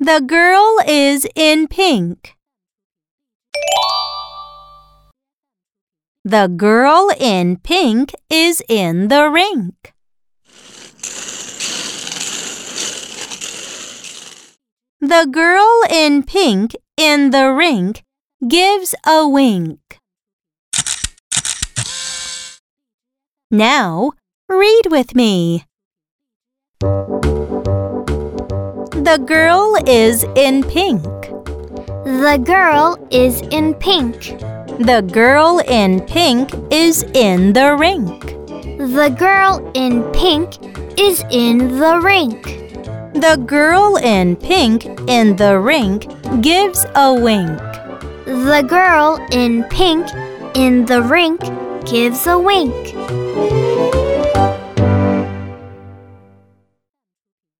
The girl is in pink. The girl in pink is in the rink. The girl in pink in the rink gives a wink. Now, read with me. The girl is in pink. The girl is in pink. The girl in pink is in the rink. The girl in pink is in the rink. The girl in pink in the rink gives a wink. The girl in pink in the rink gives a wink.